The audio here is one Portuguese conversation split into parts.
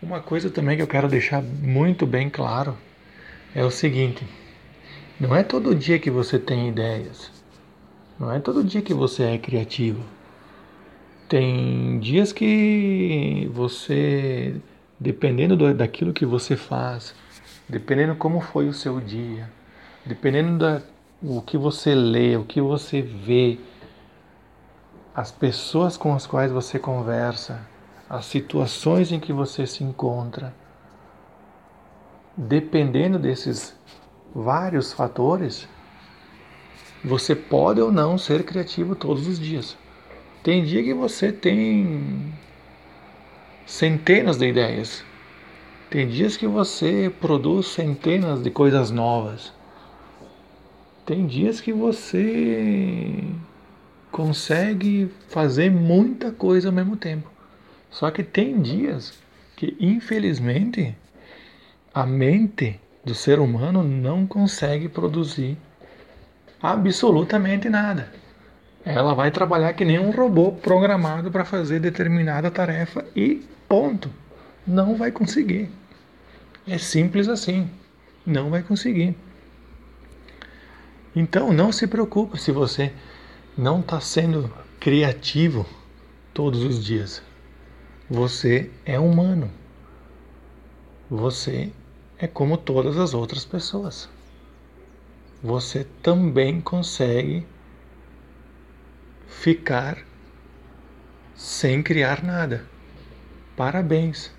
Uma coisa também que eu quero deixar muito bem claro é o seguinte: não é todo dia que você tem ideias, não é todo dia que você é criativo. Tem dias que você, dependendo do, daquilo que você faz, dependendo como foi o seu dia, dependendo da o que você lê, o que você vê, as pessoas com as quais você conversa, as situações em que você se encontra, dependendo desses vários fatores, você pode ou não ser criativo todos os dias. Tem dia que você tem centenas de ideias. Tem dias que você produz centenas de coisas novas. Tem dias que você consegue fazer muita coisa ao mesmo tempo. Só que tem dias que, infelizmente, a mente do ser humano não consegue produzir absolutamente nada. Ela vai trabalhar que nem um robô programado para fazer determinada tarefa e ponto. Não vai conseguir. É simples assim. Não vai conseguir. Então não se preocupe se você não está sendo criativo todos os dias. Você é humano. Você é como todas as outras pessoas. Você também consegue ficar sem criar nada. Parabéns.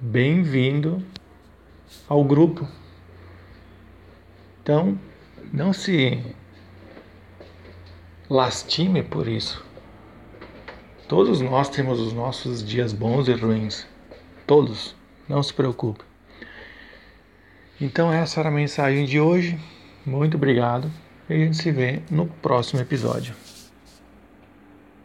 Bem-vindo ao grupo. Então, não se lastime por isso. Todos nós temos os nossos dias bons e ruins. Todos. Não se preocupe. Então, essa era a mensagem de hoje. Muito obrigado. E a gente se vê no próximo episódio.